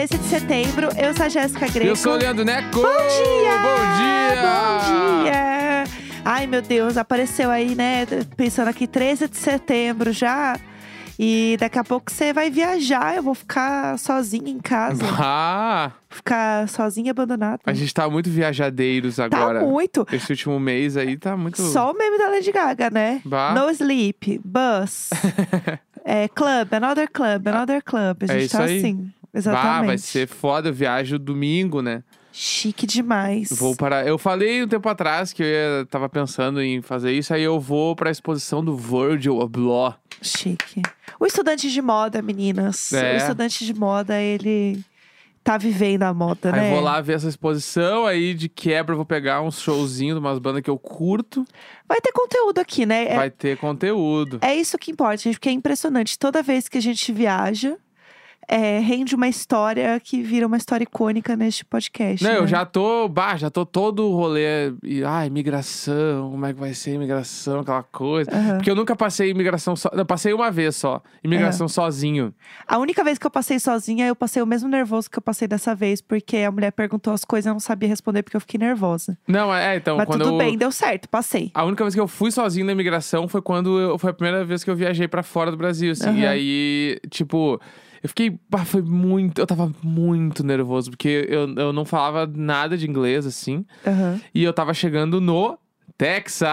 Hoje é terça-feira, 13 de setembro. Eu sou a Jéssica Greco. Eu sou o Leandro Neco. Bom dia! Bom dia! Bom dia! Ai, meu Deus, apareceu aí, né? Pensando aqui, 13 de setembro já. E daqui a pouco você vai viajar. Eu vou ficar sozinha em casa. Ah, Ficar sozinha, abandonada. a gente tá muito viajadeiros agora. Tá muito. Esse último mês aí tá muito. Só o meme da Lady Gaga, né? Bah. No sleep, bus, é, club, another club, another club. A É gente isso tá aí. assim. Exatamente. vai ser foda. Eu viajo domingo, né? Chique demais. Vou para. Eu falei um tempo atrás que eu ia... tava pensando em fazer isso, aí eu vou pra exposição do Virgil Abloh. Chique. O estudante de moda, meninas. É. O estudante de moda, ele tá vivendo a moda, Aí né? eu vou lá ver essa exposição, aí de quebra eu vou pegar uns showzinhos de umas bandas que eu curto. Vai ter conteúdo aqui, né? É, Vai ter conteúdo. é isso que importa, gente, porque é impressionante. Toda vez que a gente viaja, é, rende uma história que vira uma história icônica neste podcast. Não, né? eu já tô, bah, já tô todo o rolê. E, ah, imigração, como é que vai ser imigração, aquela coisa. Aham. Porque eu nunca passei imigração só. Eu passei uma vez só. Imigração sozinho. A única vez que eu passei sozinha, eu passei o mesmo nervoso que eu passei dessa vez, porque a mulher perguntou as coisas e eu não sabia responder porque eu fiquei nervosa. Não, é, então, Mas quando tudo eu. bem, deu certo, passei. A única vez que eu fui sozinho na imigração foi quando eu, foi a primeira vez que eu viajei pra fora do Brasil, assim. E Aham. aí, tipo, eu fiquei. bah, foi muito. Eu tava muito nervoso, porque eu, eu não falava nada de inglês, assim. Aham. E eu tava chegando no Texas.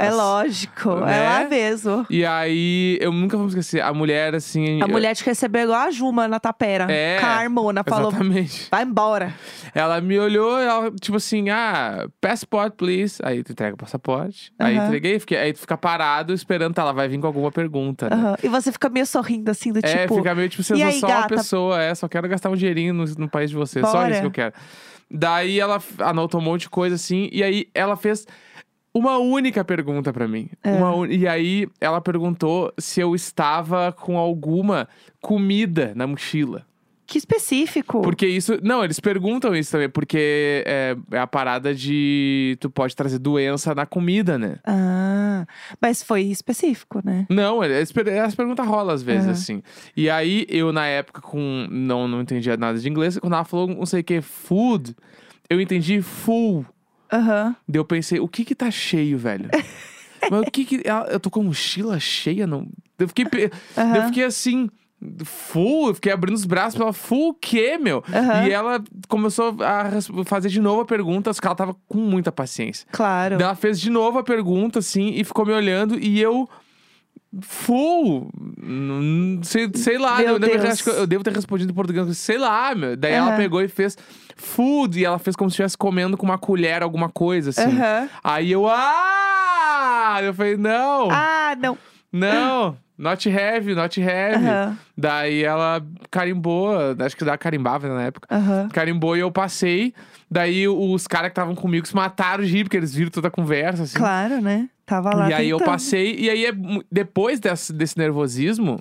É lógico, é Né? lá mesmo. E aí, eu nunca vou me esquecer. A mulher, assim. A eu- mulher te recebeu igual a Juma na tapera. É, Com a Harmona, falou, Exatamente. vai embora. Ela me olhou, ela, tipo assim, ah, passport, please. Aí tu entrega o passaporte. Aí entreguei, fiquei, aí tu fica parado esperando, tá, ela vai vir com alguma pergunta. Né? E você fica meio sorrindo assim, do É, tipo... fica meio tipo, vocês "E são aí, só uma gata?" pessoa, é, só quero gastar um dinheirinho no, no país de vocês. Só Bora. isso que eu quero. Daí ela anotou um monte de coisa assim, e aí ela fez uma única pergunta pra mim. É. Un- E aí ela perguntou se eu estava com alguma comida na mochila. Que específico. Porque isso. Não, eles perguntam isso também, porque é, é a parada de. Tu pode trazer doença na comida, né? Ah, mas foi específico, né? Não, eles, per- as perguntas rolam às vezes, Aham. assim. E aí, eu, na época, com. Não, não entendia nada de inglês. Quando ela falou não sei o que, food, eu entendi full. Aham. Daí eu pensei, o que que tá cheio, velho? Mas o que que. ela- Eu tô com a mochila cheia, não? Eu fiquei, pe- Aham. eu fiquei assim. Full, eu fiquei abrindo os braços pra ela, full o quê, meu? Aham. E ela começou a res- fazer de novo a pergunta, só que ela tava com muita paciência. Claro. Daí ela fez de novo a pergunta, assim, e ficou me olhando, e eu. Full! Sei, sei lá, eu, devo- que eu devo ter respondido em português, sei lá, meu. Daí ela Aham. pegou e fez food, e ela fez como se estivesse comendo com uma colher alguma coisa, assim. Aham. Aí eu, ah! Eu falei, não, Ah, não. não, not heavy, not heavy. Aham. Daí ela carimbou, acho que ela carimbava na época. Aham. Carimbou e eu passei. Daí os caras que estavam comigo se mataram de rir, porque eles viram toda a conversa, assim. Claro, né? Tava lá E aí eu passei, e aí é depois desse, desse nervosismo,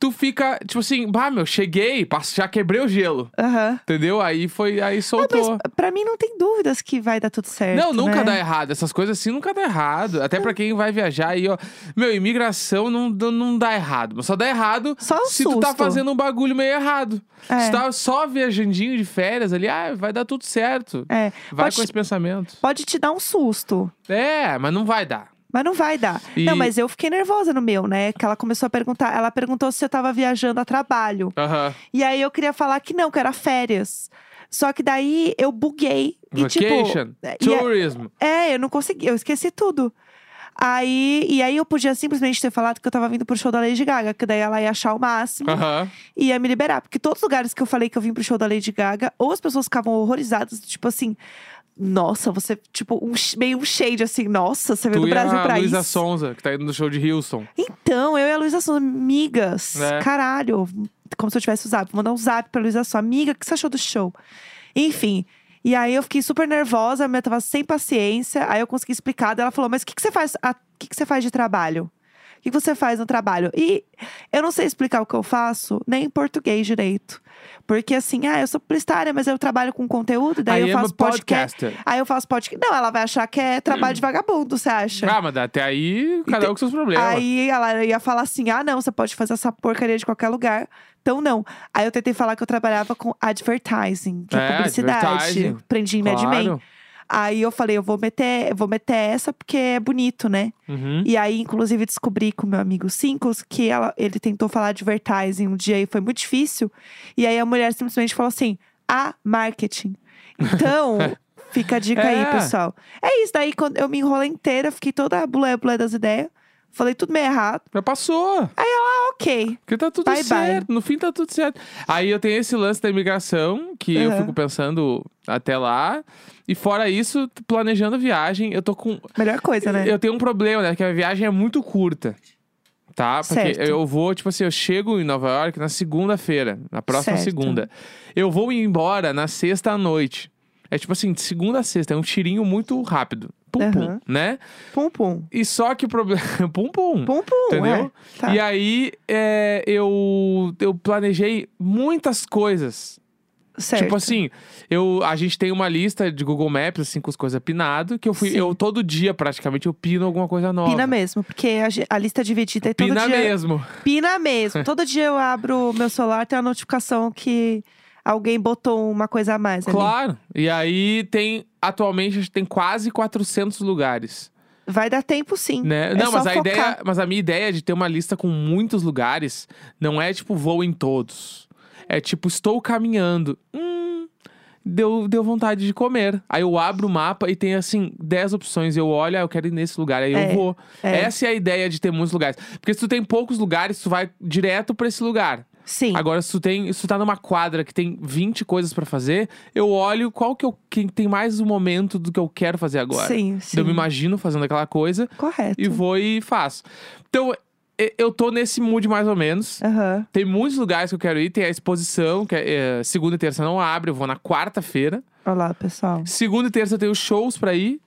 tu fica, tipo assim, bah, meu, cheguei, já quebrei o gelo. Aham. Entendeu? Aí foi, aí Ah, soltou. mas pra mim não tem dúvidas que vai dar tudo certo. Não, nunca né? dá errado. Essas coisas assim nunca dá errado. Até pra quem vai viajar aí, ó. Meu, imigração não, dá- não dá errado. Mas só dá errado Só um se tu tá susto. fazendo um bagulho meio errado. É. Se tá só viajandinho de férias ali, ah, vai dar tudo certo. É. Vai Pode, com esse pensamento. pode te dar um susto. É, mas não vai dar. Mas não vai dar. E- Não, mas eu fiquei nervosa no meu, né? Que ela começou a perguntar. Ela perguntou se eu tava viajando a trabalho. Aham. E aí eu queria falar que não, que era férias. Só que daí eu buguei. E Vacation, tipo. e é- tourism. é, eu não consegui, eu esqueci tudo. Aí, e aí eu podia simplesmente ter falado que eu tava vindo pro show da Lady Gaga, que daí ela ia achar o máximo Aham. e ia me liberar. Porque todos os lugares que eu falei que eu vim pro show da Lady Gaga, ou as pessoas ficavam horrorizadas, tipo assim. Nossa, você, tipo, um, meio um shade assim, nossa, você veio do Brasil a pra Luísa isso. Sonza, que tá indo no show de Houston. Então, eu e a Luísa Sonza, amigas. É. Caralho, como se eu tivesse o zap. Vou mandar um zap pra Luísa Sonza. Amiga, o que você achou do show? Enfim. E aí eu fiquei super nervosa, eu tava sem paciência. Aí eu consegui explicar. Ela falou: Mas o que, que você faz? a- O que, que você faz de trabalho? O que você faz no trabalho? E eu não sei explicar o que eu faço, nem em português direito. Porque assim, ah, eu sou publicitária, mas eu trabalho com conteúdo, daí I eu faço podcast. podcaster. Aí eu faço podcast. Não, ela vai achar que é trabalho de vagabundo, você acha? Ah, mas até aí, cada um com seus problemas. Aí ela ia falar assim: ah, não, você pode fazer essa porcaria de qualquer lugar. Então, não. Aí eu tentei falar que eu trabalhava com advertising, que é, É, publicidade. Aprendi em Mad Men. Aí eu falei, eu vou meter, eu vou meter essa porque é bonito, né? Uhum. E aí, inclusive, descobri com meu amigo Cincos que ela, ele tentou falar advertising um dia e foi muito difícil. E aí a mulher simplesmente falou assim: ah, marketing. Então, fica a dica É. aí, pessoal. É isso, daí quando eu me enrolei inteira, fiquei toda bulé, bulé das ideias. Falei tudo meio errado. Já passou. Ok. Porque tá tudo Bye, bye. certo. No fim tá tudo certo. Aí eu tenho esse lance da imigração, que eu Uhum. fico pensando até lá. E fora isso, planejando a viagem, eu tô com. Melhor coisa, né? Eu tenho um problema, né? Que a viagem é muito curta. Tá? Porque Certo. eu vou, tipo assim, eu chego em Nova York na segunda-feira, na próxima Certo. segunda. Eu vou ir embora na sexta à noite. É tipo assim, de segunda a sexta, é um tirinho muito rápido. Pum, pum, né? Pum, pum. E só que o problema. pum, pum. Pum, pum. Entendeu? É. Tá. E aí, é, eu, eu planejei muitas coisas. certo. Tipo assim, eu, a gente tem uma lista de Google Maps, assim, com as coisas pinado, que eu fui, Sim. eu todo dia praticamente eu pino alguma coisa nova. Pina mesmo, porque a, a lista é dividida e todo Pina dia. mesmo. Pina mesmo. Todo dia eu abro o meu celular, tem a notificação que alguém botou uma coisa a mais ali. Claro. E aí tem, atualmente, a gente tem quase 400 lugares. Vai dar tempo sim. Né? É não, mas a, focar. ideia, mas a minha ideia de ter uma lista com muitos lugares não é tipo vou em todos. É tipo, estou caminhando. Hum, deu, deu vontade de comer. Aí eu abro o mapa e tem assim 10 opções. Eu olho, ah, eu quero ir nesse lugar, aí É, eu vou. é. Essa é a ideia de ter muitos lugares. Porque se tu tem poucos lugares, tu vai direto pra esse lugar. Sim. Agora, se tu, tem, se tu tá numa quadra que tem 20 coisas pra fazer, eu olho qual que, eu, que tem mais o momento do que eu quero fazer agora. Sim, Então, sim. Eu me imagino fazendo aquela coisa Correto. e vou e faço. Então, eu tô nesse mood mais ou menos. Aham. Tem muitos lugares que eu quero ir. Tem a exposição, que é, é, segunda e terça não abre, eu vou na quarta-feira. Olá, pessoal. Segunda e terça eu tenho shows pra ir.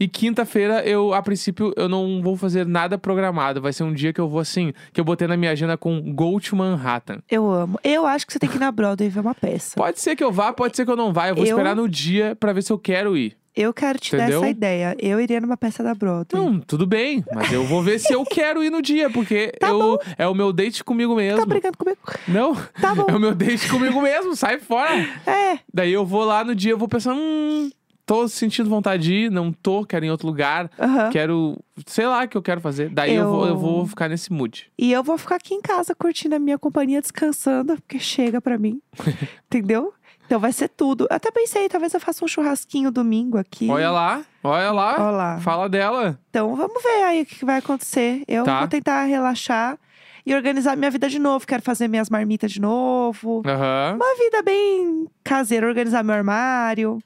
E quinta-feira eu, a princípio, eu não vou fazer nada programado. Vai ser um dia que eu vou assim, que eu botei na minha agenda com Go to Manhattan. Eu amo. Eu acho que você tem que ir na Broadway ver uma peça. Pode ser que eu vá, pode ser que eu não vá. Eu vou Eu- esperar no dia pra ver se eu quero ir. Eu quero te dar Entendeu? essa ideia. Eu iria numa peça da Broadway. Não, tudo bem, mas eu vou ver se eu quero ir no dia, porque Tá eu é o meu date comigo mesmo. Tá brincando comigo? Não, Tá bom. é o meu date comigo mesmo, sai fora. É. Daí eu vou lá no dia, eu vou pensando, hum, tô sentindo vontade de ir, não tô, quero ir em outro lugar, Aham. quero, sei lá o que eu quero fazer. Daí eu, Eu- vou, eu vou ficar nesse mood. E eu vou ficar aqui em casa curtindo a minha companhia, descansando, porque chega pra mim. Entendeu? Então vai ser tudo. Até pensei, talvez eu faça um churrasquinho domingo aqui. Olha lá, olha lá, Olha lá. fala dela. Então vamos ver aí o que vai acontecer. Eu Tá. vou tentar relaxar e organizar minha vida de novo. Quero fazer minhas marmitas de novo. Aham. Uma vida bem caseira, organizar meu armário.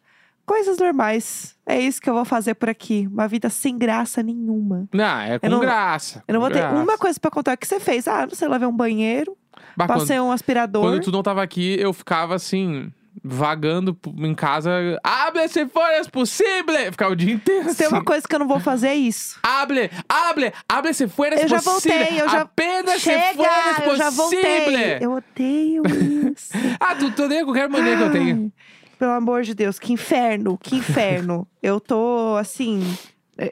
Coisas normais. É isso que eu vou fazer por aqui. Uma vida sem graça nenhuma. Não, é com não- graça. Eu não vou ter graça. uma coisa pra contar. O que você fez? Ah, não sei, lavei um banheiro, Bah, quando- passei um aspirador. Quando tu não tava aqui, eu ficava assim, vagando em casa. Abre se for possível! Ficava o dia inteiro Se tem assim. uma coisa que eu não vou fazer é isso. Hable, hable, hable se fuera Eu já voltei, eu já- Apenas Chega! se fuera eu já voltei. Eu odeio isso. Ah, tu, tu odeia qualquer mania que eu tenho. Pelo amor de Deus, que inferno, que inferno. eu tô, assim,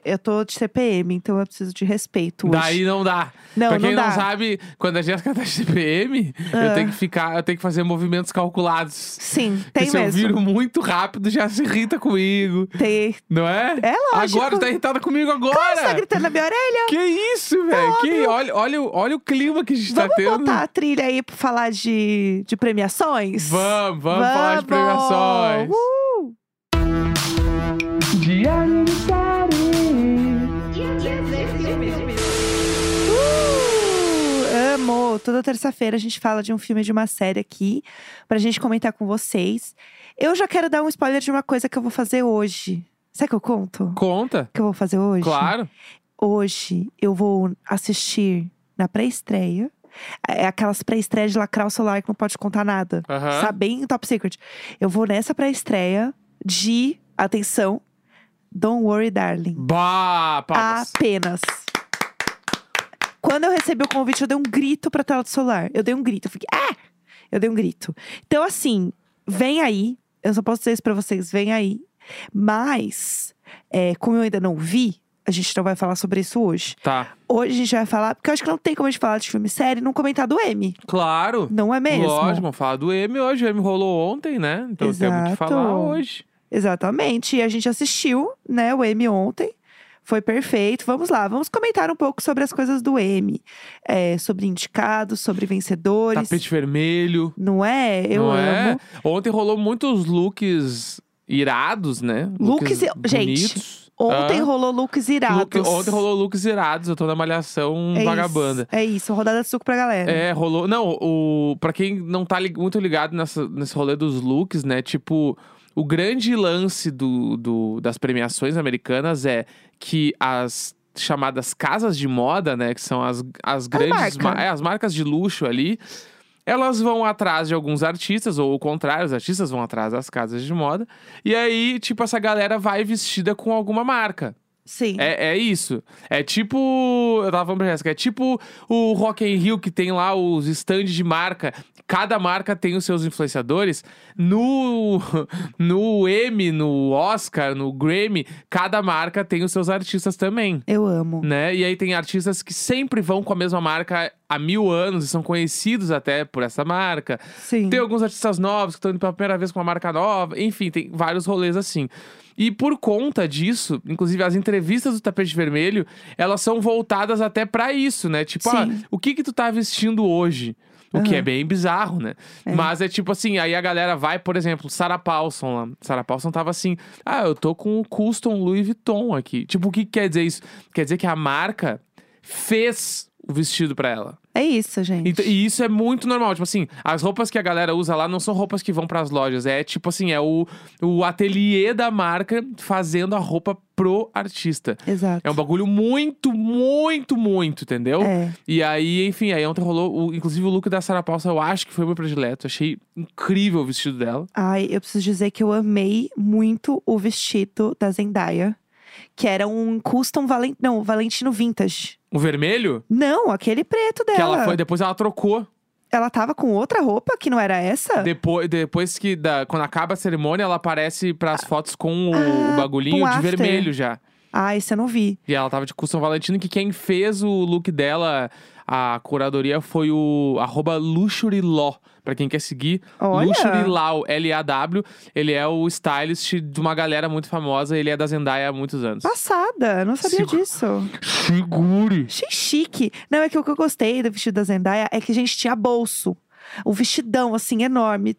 eu tô de CPM, então eu preciso de respeito hoje. Daí não dá. Não, pra quem não não, sabe, quando a Jéssica tá de CPM, eu Ah. tenho que ficar, eu tenho que fazer movimentos calculados. Sim, tem se eu mesmo. viro muito rápido, já se irrita comigo. Tem. Não é? É lógico. Agora tu tá irritada comigo agora. Claro, você tá gritando na minha orelha. Que isso, velho? Que, olha, olha, o- olha o clima que a gente tá Vamos tendo. botar a trilha aí pra falar de, de premiações? Vamos, vamos, falar de premiações. Uh! De Toda terça-feira a gente fala de um filme de uma série aqui pra gente comentar com vocês. Eu já quero dar um spoiler de uma coisa que eu vou fazer hoje. Sabe que eu conto? Conta. Que eu vou fazer hoje? Claro. Hoje eu vou assistir na pré-estreia. É aquelas pré-estreias de lacrar o celular que não pode contar nada. Aham. Sabe? Bem top secret. Eu vou nessa pré-estreia de, atenção, Don't Worry Darling. Bah, palmas. Apenas. Quando eu recebi o convite, eu dei um grito pra tela do celular. Eu dei um grito. Eu fiquei, ah! Eu dei um grito. Então, assim, vem aí. Eu só posso dizer isso pra vocês, vem aí. Mas, é, como eu ainda não vi, a gente não vai falar sobre isso hoje. Tá. Hoje a gente vai falar, porque eu acho que não tem como a gente falar de filme série não comentar do M. Claro. Não é mesmo? Lógico, vamos falar do M hoje. O M rolou ontem, né? Então temos que Exato. falar hoje. Exatamente. E a gente assistiu, né, o M ontem. Foi perfeito. Vamos lá, vamos comentar um pouco sobre as coisas do M. É, sobre indicados, sobre vencedores. Tapete vermelho. Não é? Eu não amo. é? Ontem rolou muitos looks irados, né? Looks i- gente. Ontem Hã? rolou looks irados. Look- ontem rolou looks irados. Eu tô na malhação é vagabanda. Isso, é isso, rodada de suco pra galera. É, rolou. Não, o para quem não tá li- muito ligado nessa, nesse rolê dos looks, né? Tipo, o grande lance do, do- das premiações americanas é que as chamadas casas de moda, né? Que são as, as grandes marca. ma- é, as marcas de luxo ali. Elas vão atrás de alguns artistas, ou o contrário, os artistas vão atrás das casas de moda. E aí, tipo, essa galera vai vestida com alguma marca. Sim. É, é isso. É tipo. Eu tava falando pra Jéssica, é tipo o Rock in Rio que tem lá os stands de marca. Cada marca tem os seus influenciadores. No, no Emmy, no Oscar, no Grammy, cada marca tem os seus artistas também. Eu amo. Né? E aí tem artistas que sempre vão com a mesma marca há mil anos e são conhecidos até por essa marca. Sim. Tem alguns artistas novos que estão indo pela primeira vez com uma marca nova. Enfim, tem vários rolês assim. E por conta disso, inclusive as entrevistas do tapete vermelho, elas são voltadas até pra isso, né? Tipo, ah, o que que tu tá vestindo hoje? O que Aham. é bem bizarro, né? É. Mas é tipo assim, aí a galera vai, por exemplo, Sarah Paulson lá. Sarah Paulson tava assim: ah, eu tô com o custom Louis Vuitton aqui. Tipo, o que que quer dizer isso? Quer dizer que a marca fez o vestido pra ela. É isso, gente. Então, e isso é muito normal. Tipo assim, as roupas que a galera usa lá não são roupas que vão pras lojas. É tipo assim, é o, o ateliê da marca fazendo a roupa pro artista. Exato. É um bagulho muito, muito, muito, entendeu? É. E aí, enfim, aí ontem rolou. O, inclusive o look da Sarah Paulson, eu acho que foi meu predileto. Achei incrível o vestido dela. Ai, eu preciso dizer que eu amei muito o vestido da Zendaya. Que era um custom Valen... Não, Valentino Vintage. O vermelho, Não, aquele preto dela. que ela foi. Depois ela trocou. Ela tava com outra roupa que não era essa? Depois, depois que. Da, quando acaba a cerimônia, ela aparece pras fotos com o, Ah, o bagulhinho de after. vermelho já. Ah, esse eu não vi. E ela tava de custom Valentino, que quem fez o look dela, a curadoria, foi o arroba Luxuriló. Pra quem quer seguir, Olha. Luxurilau, L-A-W. Ele é o stylist de uma galera muito famosa. Ele é da Zendaya há muitos anos. Passada, não sabia Segura. disso. Segure! Chique. Não, é que o que eu gostei do vestido da Zendaya é que a gente tinha bolso. O vestidão, assim, enorme,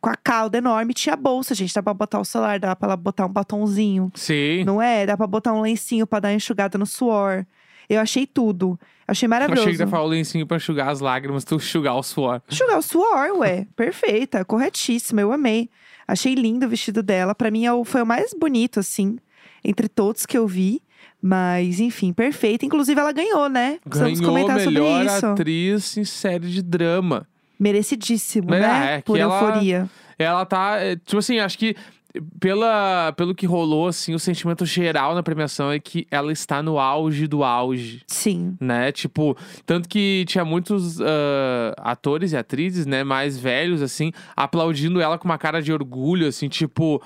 com a cauda enorme, tinha bolsa, gente. Dá pra botar o celular, dá pra botar um batonzinho. Sim. Não é? Dá pra botar um lencinho pra dar enxugada no suor. Eu achei tudo. Achei Eu maravilhoso. achei que ia falar o lencinho pra enxugar as lágrimas, tu enxugar o suor. Enxugar o suor, ué. Perfeita, corretíssima. Eu amei. Achei lindo o vestido dela. Pra mim, é foi o mais bonito, assim, entre todos que eu vi. Mas, enfim, perfeita. Inclusive, ela ganhou, né? Precisamos Ganhou comentar sobre melhor isso. atriz em série de drama. Merecidíssimo, É, né? é que Por ela- euforia. Ela tá, é, tipo assim, acho que pela, pelo que rolou, assim, o sentimento geral na premiação é que ela está no auge do auge. Sim. Né? Tipo, tanto que tinha muitos ah, atores e atrizes, né, mais velhos, assim, aplaudindo ela com uma cara de orgulho, assim, tipo,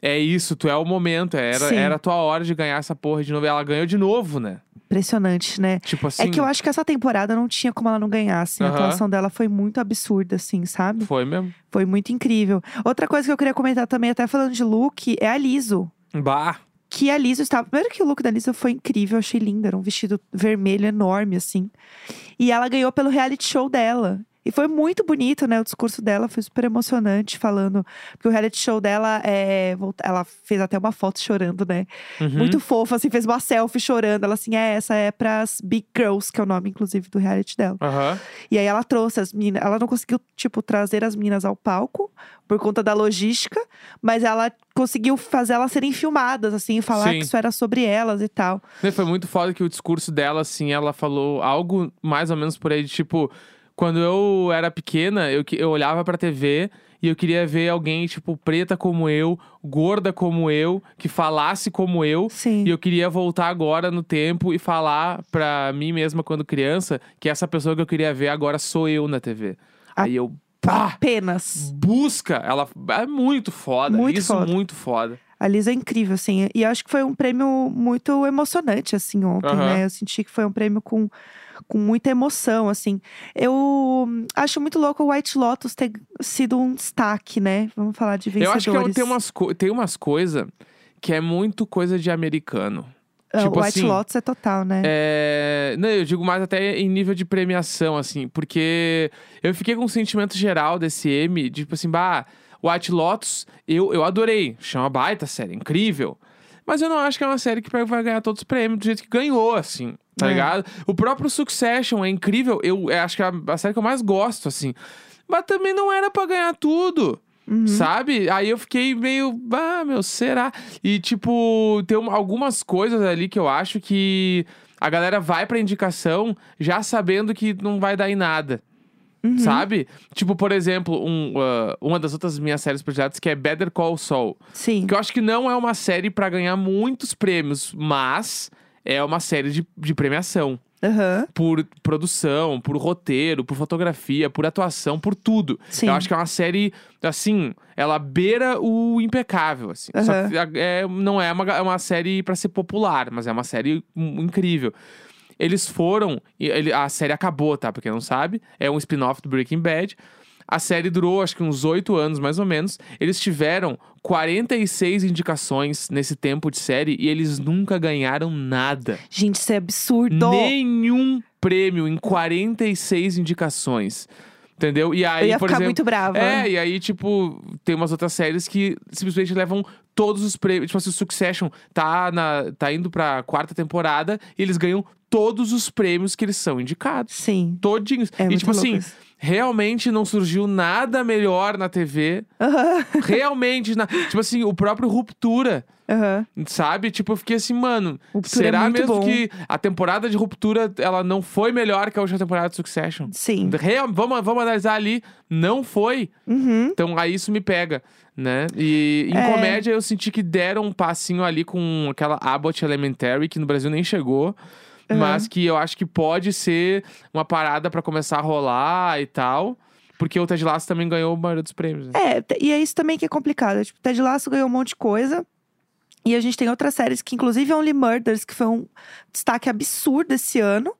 é isso, tu é o momento, era, Sim. era a tua hora de ganhar essa porra de novo. E ela ganhou de novo, né? Impressionante, né? Tipo assim. É que eu acho que essa temporada não tinha como ela não ganhar, assim. A Aham. atuação dela foi muito absurda, assim, sabe? Foi mesmo. Foi muito incrível. Outra coisa que eu queria comentar também, até falando de look, é a Liso. Bah. Que a Liso estava. Primeiro que o look da Liso foi incrível, eu achei lindo. Era um vestido vermelho enorme, assim. E ela ganhou pelo reality show dela. E foi muito bonito, né? O discurso dela foi super emocionante, falando. Porque o reality show dela é. Ela fez até uma foto chorando, né? Uhum. Muito fofa, assim, fez uma selfie chorando. Ela assim, é, essa é pras Big Girls, que é o nome, inclusive, do reality dela. Aham. E aí ela trouxe as meninas. Ela não conseguiu, tipo, trazer as meninas ao palco por conta da logística, mas ela conseguiu fazer elas serem filmadas, assim, falar Sim. que isso era sobre elas e tal. Foi muito foda que o discurso dela, assim, ela falou algo mais ou menos por aí de tipo. Quando eu era pequena, eu, eu olhava pra TV e eu queria ver alguém, tipo, preta como eu, gorda como eu, que falasse como eu. Sim. E eu queria voltar agora no tempo e falar pra mim mesma quando criança que essa pessoa que eu queria ver agora sou eu na TV. Ah, Aí eu, pá, Apenas. busca. Ela é muito foda. Muito Isso foda. muito foda. A Lisa é incrível, assim. E acho que foi um prêmio muito emocionante, assim, ontem, Aham. né? Eu senti que foi um prêmio com, com muita emoção, assim. Eu acho muito louco o White Lotus ter sido um destaque, né? Vamos falar de Eu vencedores. acho que é tem umas, tem umas coisas que é muito coisa de americano. Tipo o White assim, Lotus é total, né? É, não, eu digo mais até em nível de premiação, assim, porque eu fiquei com um sentimento geral desse M, de, tipo assim, bah, White Lotus, eu, eu adorei, chama baita série, incrível. Mas eu não acho que é uma série que vai ganhar todos os prêmios do jeito que ganhou, assim, tá É. ligado? O próprio Succession é incrível, eu, acho que é a, série que eu mais gosto, assim. Mas também não era pra ganhar tudo. Uhum. Sabe? Aí eu fiquei meio, ah, meu, será? E, tipo, tem um- algumas coisas ali que eu acho que a galera vai pra indicação já sabendo que não vai dar em nada. Uhum. Sabe? Tipo, por exemplo, um, ah, uma das outras minhas séries prediletas que é Better Call Saul. Sim. Que eu acho que não é uma série pra ganhar muitos prêmios, mas é uma série de, de premiação Aham. por produção, por roteiro, por fotografia, por atuação, por tudo. Sim. Eu acho que é uma série, assim, ela beira o impecável, assim. Só Aham. que é, não é uma, é uma série pra ser popular, mas é uma série incrível. Eles foram, ele- a série acabou, tá? Pra quem não sabe, é um spin-off do Breaking Bad. A série durou, acho que uns oito anos, mais ou menos. Eles tiveram 46 indicações nesse tempo de série e eles nunca ganharam nada. Gente, isso é absurdo. Nenhum prêmio em 46 indicações. Entendeu? E aí, Eu ia por ficar exemplo. muito brava. É, e aí, tipo, tem umas outras séries que simplesmente levam todos os prêmios. Tipo assim, o Succession tá, na, tá indo pra quarta temporada e eles ganham todos os prêmios que eles são indicados. Sim. Todinhos. É e, muito tipo louco assim, isso. Realmente não surgiu nada melhor na TV. Aham. realmente. na- tipo assim, o próprio Ruptura. Aham. Sabe? Tipo, eu fiquei assim, mano, Ruptura é será muito mesmo bom. que a temporada de Ruptura ela não foi melhor que a última temporada de Succession? Sim. Real, vamos, vamos analisar ali, não foi. Uhum. Então aí isso me pega, né? E em É. comédia eu senti que deram um passinho ali com aquela Abbott Elementary, que no Brasil nem chegou. Uhum. Mas que eu acho que pode ser uma parada pra começar a rolar e tal. Porque o Ted Lasso também ganhou a maioria dos prêmios. Né? É, e é isso também que é complicado. Tipo, Ted Lasso ganhou um monte de coisa. E a gente tem outras séries que, inclusive, Only Murders, que foi um destaque absurdo esse ano.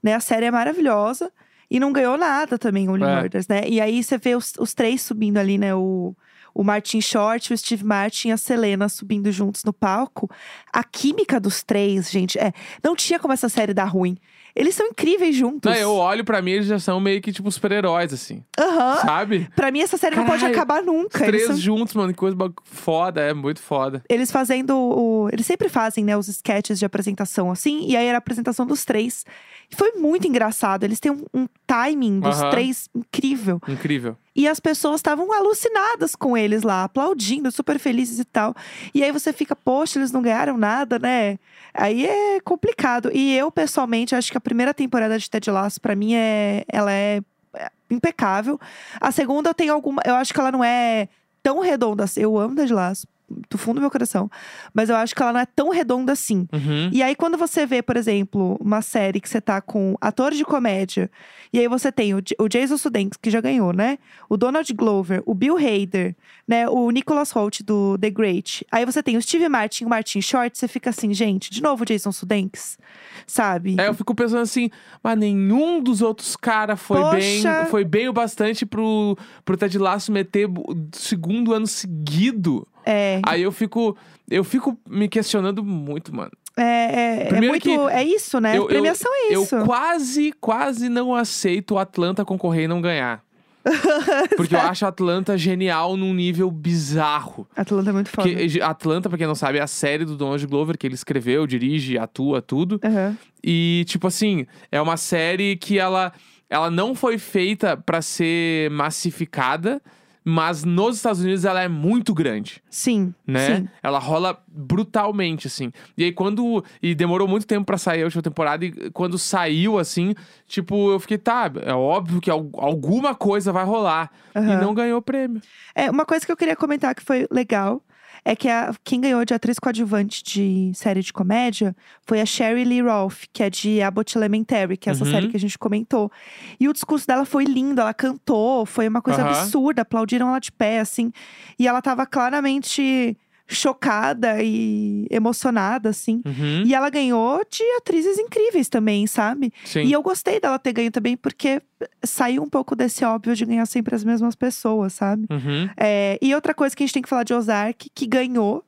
Né? A série é maravilhosa. E não ganhou nada também, Only É. Murders, né? E aí você vê os, os três subindo ali, né? O, o Martin Short, o Steve Martin e a Selena subindo juntos no palco. A química dos três, gente, é. Não tinha como essa série dar ruim. Eles são incríveis juntos. Não, eu olho pra mim, eles já são meio que tipo super-heróis, assim. Aham. Sabe? Pra mim, essa série não pode Caralho, acabar Os nunca. Eles três são juntos, mano, que coisa ba- foda, é muito foda. eles fazendo o. Eles sempre fazem, né, os sketches de apresentação assim, e aí era a apresentação dos três. E foi muito engraçado. Eles têm um, um timing dos Aham. três incrível. Incrível. E as pessoas estavam alucinadas com eles lá, aplaudindo, super felizes e tal. E aí você fica, poxa, eles não ganharam nada, né? Aí é complicado. E eu, pessoalmente, acho que a primeira temporada de Ted Lasso, pra mim, é, ela é é impecável. A segunda tenho alguma. Eu acho que ela não é tão redonda assim. Eu amo Ted Lasso, do fundo do meu coração. Mas eu acho que ela não é tão redonda assim. Uhum. E aí, quando você vê, por exemplo, uma série que você tá com ator de comédia, e aí você tem o, o Jason Sudeikis, que já ganhou, né? O Donald Glover, o Bill Hader, né? O Nicholas Holt, do The Great. Aí você tem o Steve Martin o Martin Short, você fica assim, gente, de novo o Jason Sudeikis, sabe? É, eu fico pensando assim, mas nenhum dos outros caras foi Poxa. bem foi bem o bastante pro, pro Ted Lasso meter o segundo ano seguido. É, Aí eu fico, eu fico me questionando muito, mano. é, é, é Primeiro muito. que É isso, né? eu- eu- Premiação é isso. Eu quase, quase não aceito o Atlanta concorrer e não ganhar. Porque eu acho Atlanta genial num nível bizarro. Atlanta é muito foda. Porque Atlanta, pra quem não sabe, é a série do Donald Glover que ele escreveu, dirige, atua, tudo. Aham. E, tipo assim, é uma série que ela, ela não foi feita pra ser massificada. Mas nos Estados Unidos ela é muito grande, Sim, né? sim. Ela rola brutalmente, assim. E aí, quando. E demorou muito tempo pra sair a última temporada, e quando saiu, assim, tipo, eu fiquei, tá, é óbvio que al- alguma coisa vai rolar. E Aham. não ganhou prêmio. É, uma coisa que eu queria comentar que foi legal é que a, quem ganhou de atriz coadjuvante de série de comédia foi a Sherry Lee Rolfe, que é de Abbott Elementary, que é essa Uhum. série que a gente comentou. E o discurso dela foi lindo, ela cantou, foi uma coisa Aham. absurda, aplaudiram ela de pé, assim. E ela tava claramente chocada e emocionada, assim. Uhum. E ela ganhou de atrizes incríveis também, sabe? Sim. E eu gostei dela ter ganho também, porque saiu um pouco desse óbvio de ganhar sempre as mesmas pessoas, sabe? Uhum. É, e outra coisa que a gente tem que falar de Ozark, que ganhou,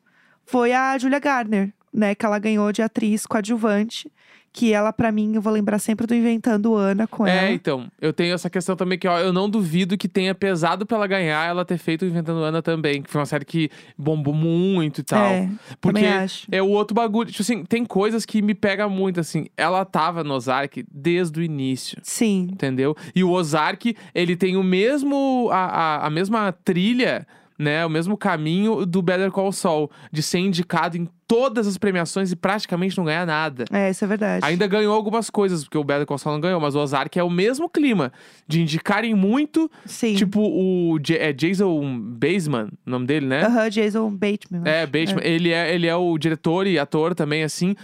foi a Julia Garner, né? Que ela ganhou de atriz coadjuvante. Que ela, pra mim, eu vou lembrar sempre do Inventando Ana com É, ela. então, eu tenho essa questão também que ó, eu não duvido que tenha pesado pra ela ganhar ela ter feito o Inventando Ana também, que foi uma série que bombou muito e tal. É, Porque acho. é o outro bagulho, tipo assim, tem coisas que me pega muito assim. Ela tava no Ozark desde o início. Sim, Entendeu? E o Ozark, ele tem o mesmo. a, a, a mesma trilha, né? O mesmo caminho do Better Call Saul, de ser indicado em todas as premiações e praticamente não ganhar nada. é, isso é verdade. Ainda ganhou algumas coisas, porque o Better Call Saul não ganhou, mas o Ozark é o mesmo clima, de indicarem muito, Sim. tipo o J- é Jason Baseman, o nome dele, né? Aham, Jason Bateman. É, Bateman, ele é, ele é o diretor e ator também, assim.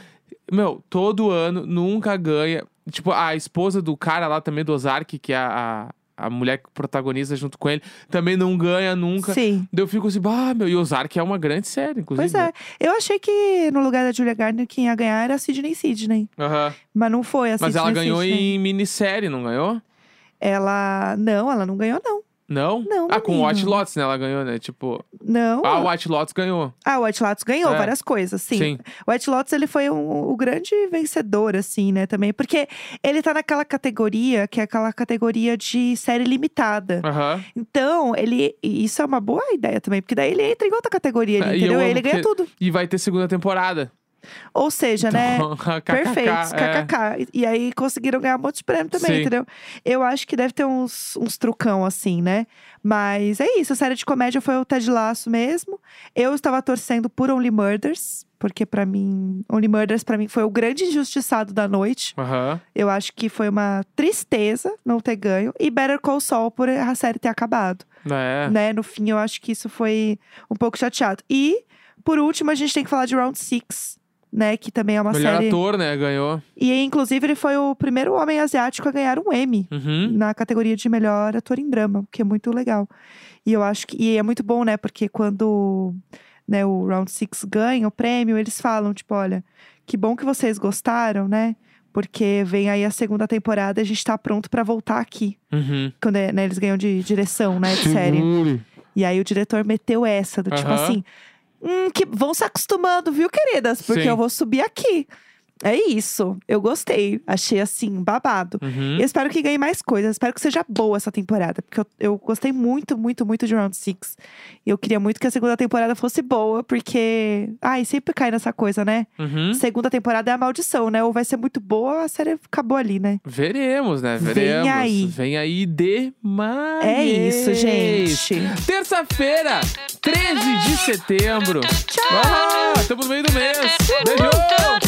Meu, todo ano, nunca ganha. Tipo, a esposa do cara lá também do Ozark, que é a, a, mulher que protagoniza junto com ele, também não ganha nunca. Sim. Daí eu fico assim, ah, meu, e Ozark é uma grande série, inclusive. Pois é. Eu achei que no lugar da Julia Garner, quem ia ganhar era a Sidney Sidney. Aham. Mas não foi a Mas Sidney ela ganhou Sidney. em minissérie, não ganhou? Ela. Não, ela não ganhou, não. Não? Não, Ah, com o. White Lotus, né? Ela ganhou, né? Tipo, Não. ah, o White Lotus ganhou. Ah, o White Lotus ganhou É. várias coisas, sim. Sim. O White Lotus, ele foi um- o grande vencedor, assim, né, também. Porque ele tá naquela categoria, que é aquela categoria de série limitada. Aham. Então, ele... Isso é uma boa ideia também, porque daí ele entra em outra categoria, ali, É, entendeu? ele ganha tudo. E vai ter segunda temporada. Ou seja, né... Então, kkk, Perfeitos, é. E aí conseguiram ganhar um monte de prêmio também, Sim. entendeu? Eu acho que deve ter uns, uns trucão assim, né? Mas é isso, a série de comédia foi o Ted Lasso mesmo. Eu estava torcendo por Only Murders, porque pra mim, Only Murders pra mim foi o grande injustiçado da noite. Eu acho que foi uma tristeza não ter ganho. E Better Call Saul por a série ter acabado, É. né? No fim, eu acho que isso foi um pouco chateado. E, por último, a gente tem que falar de Round Six. Né, que também é uma Melhor série. ator, né? Ganhou. E inclusive ele foi o primeiro homem asiático a ganhar um Emmy Uhum. na categoria de melhor ator em drama, o que é muito legal. E eu acho que e é muito bom, né? Porque quando né, o Round Six ganha o prêmio, eles falam tipo, olha, que bom que vocês gostaram, né? Porque vem aí a segunda temporada e a gente tá pronto pra voltar aqui. Uhum. Quando né, eles ganham de direção, né, de série. E aí o diretor meteu essa, do tipo Aham. assim, hum, que vão se acostumando, viu, queridas? Porque Sim. eu vou subir aqui. É isso. Eu gostei. Achei assim, babado. Uhum. Eu espero que ganhe mais coisas. Espero que seja boa essa temporada. Porque eu, eu gostei muito, muito, muito de Round Six. E eu queria muito que a segunda temporada fosse boa, porque. Ai, sempre cai nessa coisa, né? Uhum. Segunda temporada é a maldição, né? Ou vai ser muito boa, a série acabou ali, né? Veremos, né? Vem Veremos. aí. Vem aí demais. É isso, gente. Terça-feira, 13 de setembro. Tchau. tamo no meio do mês. Beijo.